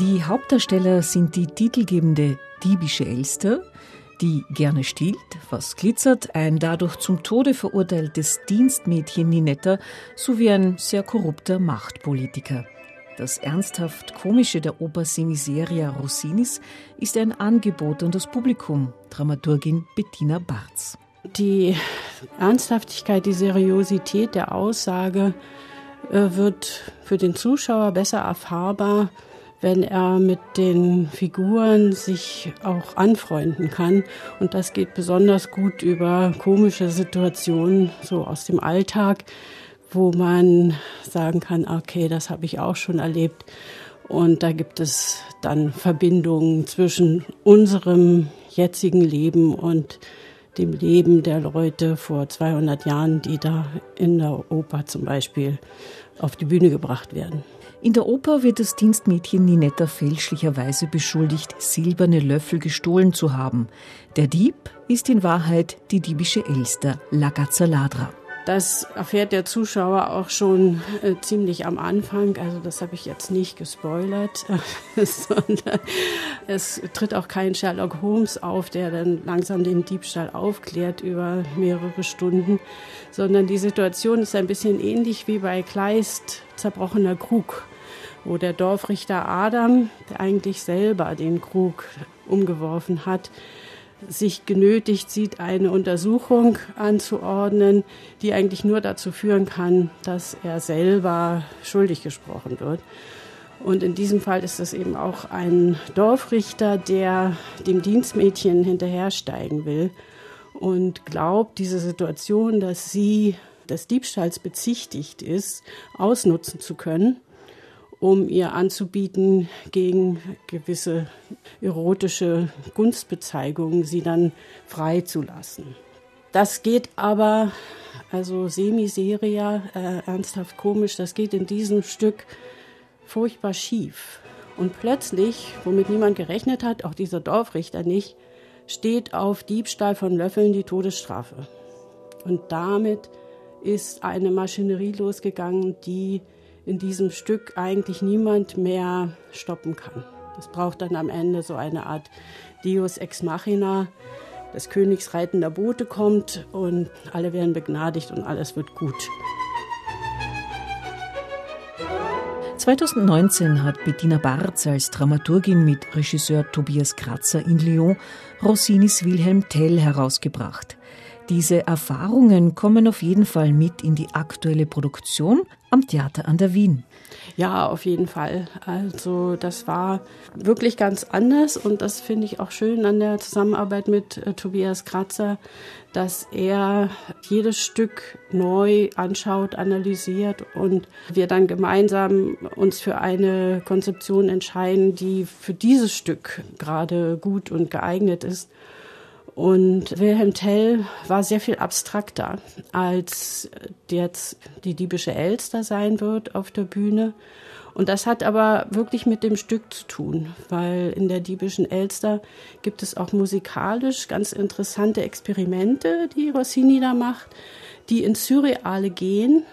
Die Hauptdarsteller sind die titelgebende diebische Elster, die gerne stiehlt, was glitzert, ein dadurch zum Tode verurteiltes Dienstmädchen Ninetta sowie ein sehr korrupter Machtpolitiker. Das ernsthaft Komische der Oper Semiseria Rossinis ist ein Angebot an das Publikum, Dramaturgin Bettina Barz. Die Ernsthaftigkeit, die Seriosität der Aussage äh, wird für den Zuschauer besser erfahrbar, wenn er mit den Figuren sich auch anfreunden kann. Und das geht besonders gut über komische Situationen, so aus dem Alltag, wo man sagen kann, okay, das habe ich auch schon erlebt. Und da gibt es dann Verbindungen zwischen unserem jetzigen Leben und dem Leben der Leute vor 200 Jahren, die da in der Oper zum Beispiel auf die Bühne gebracht werden. In der Oper wird das Dienstmädchen Ninetta fälschlicherweise beschuldigt, silberne Löffel gestohlen zu haben. Der Dieb ist in Wahrheit die diebische Elster, La Gazzaladra. Das erfährt der Zuschauer auch schon äh, ziemlich am Anfang. Also das habe ich jetzt nicht gespoilert, sondern es tritt auch kein Sherlock Holmes auf, der dann langsam den Diebstahl aufklärt über mehrere Stunden, sondern die Situation ist ein bisschen ähnlich wie bei Kleist zerbrochener Krug, wo der Dorfrichter Adam, der eigentlich selber den Krug umgeworfen hat, sich genötigt sieht, eine Untersuchung anzuordnen, die eigentlich nur dazu führen kann, dass er selber schuldig gesprochen wird. Und in diesem Fall ist es eben auch ein Dorfrichter, der dem Dienstmädchen hinterhersteigen will und glaubt, diese Situation, dass sie des Diebstahls bezichtigt ist, ausnutzen zu können um ihr anzubieten, gegen gewisse erotische Gunstbezeigungen sie dann freizulassen. Das geht aber, also Semiseria, äh, ernsthaft komisch, das geht in diesem Stück furchtbar schief. Und plötzlich, womit niemand gerechnet hat, auch dieser Dorfrichter nicht, steht auf Diebstahl von Löffeln die Todesstrafe. Und damit ist eine Maschinerie losgegangen, die in diesem Stück eigentlich niemand mehr stoppen kann. Es braucht dann am Ende so eine Art Deus ex machina. Das königsreitender Bote kommt und alle werden begnadigt und alles wird gut. 2019 hat Bettina Barz als Dramaturgin mit Regisseur Tobias Kratzer in Lyon Rossinis Wilhelm Tell herausgebracht. Diese Erfahrungen kommen auf jeden Fall mit in die aktuelle Produktion am Theater an der Wien. Ja, auf jeden Fall. Also das war wirklich ganz anders und das finde ich auch schön an der Zusammenarbeit mit äh, Tobias Kratzer, dass er jedes Stück neu anschaut, analysiert und wir dann gemeinsam uns für eine Konzeption entscheiden, die für dieses Stück gerade gut und geeignet ist. Und Wilhelm Tell war sehr viel abstrakter, als jetzt die diebische Elster sein wird auf der Bühne. Und das hat aber wirklich mit dem Stück zu tun, weil in der diebischen Elster gibt es auch musikalisch ganz interessante Experimente, die Rossini da macht, die ins Surreale gehen.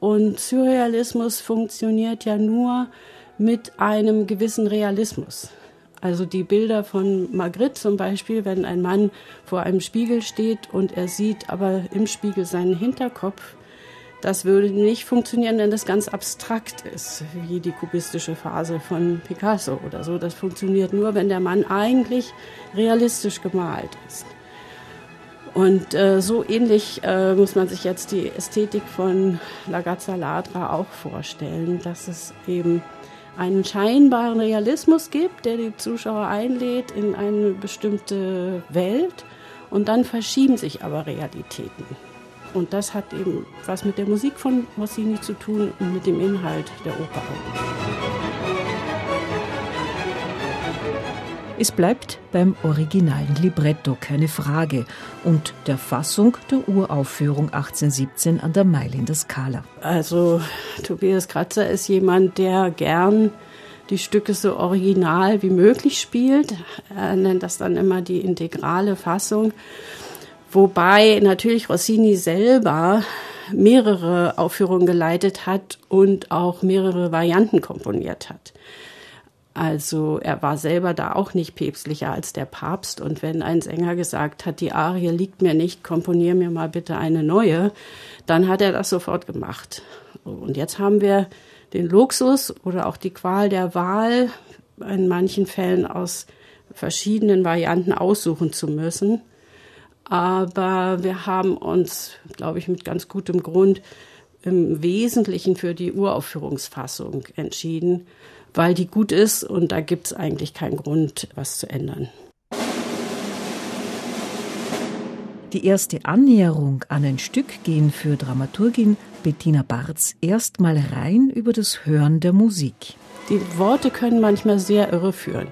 Und Surrealismus funktioniert ja nur mit einem gewissen Realismus. Also die Bilder von Magritte zum Beispiel, wenn ein Mann vor einem Spiegel steht und er sieht aber im Spiegel seinen Hinterkopf, das würde nicht funktionieren, wenn das ganz abstrakt ist, wie die kubistische Phase von Picasso oder so. Das funktioniert nur, wenn der Mann eigentlich realistisch gemalt ist. Und äh, so ähnlich äh, muss man sich jetzt die Ästhetik von La Gazza Ladra auch vorstellen, dass es eben einen scheinbaren Realismus gibt, der die Zuschauer einlädt in eine bestimmte Welt und dann verschieben sich aber Realitäten. Und das hat eben was mit der Musik von Rossini zu tun und mit dem Inhalt der Oper. Es bleibt beim originalen Libretto, keine Frage, und der Fassung der Uraufführung 1817 an der Mailänder Skala. Also Tobias Kratzer ist jemand, der gern die Stücke so original wie möglich spielt. Er nennt das dann immer die integrale Fassung. Wobei natürlich Rossini selber mehrere Aufführungen geleitet hat und auch mehrere Varianten komponiert hat. Also er war selber da auch nicht päpstlicher als der Papst. Und wenn ein Sänger gesagt hat, die Arie liegt mir nicht, komponier mir mal bitte eine neue, dann hat er das sofort gemacht. Und jetzt haben wir den Luxus oder auch die Qual der Wahl, in manchen Fällen aus verschiedenen Varianten aussuchen zu müssen. Aber wir haben uns, glaube ich, mit ganz gutem Grund im Wesentlichen für die Uraufführungsfassung entschieden, weil die gut ist und da gibt es eigentlich keinen Grund, was zu ändern. Die erste Annäherung an ein Stück gehen für Dramaturgin Bettina Barz erstmal rein über das Hören der Musik. Die Worte können manchmal sehr irreführen,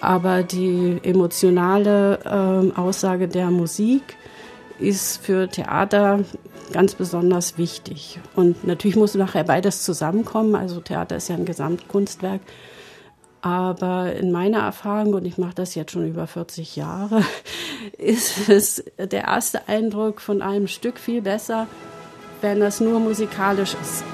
aber die emotionale äh, Aussage der Musik ist für Theater ganz besonders wichtig. Und natürlich muss nachher beides zusammenkommen. Also Theater ist ja ein Gesamtkunstwerk. Aber in meiner Erfahrung, und ich mache das jetzt schon über 40 Jahre, ist es der erste Eindruck von einem Stück viel besser, wenn das nur musikalisch ist.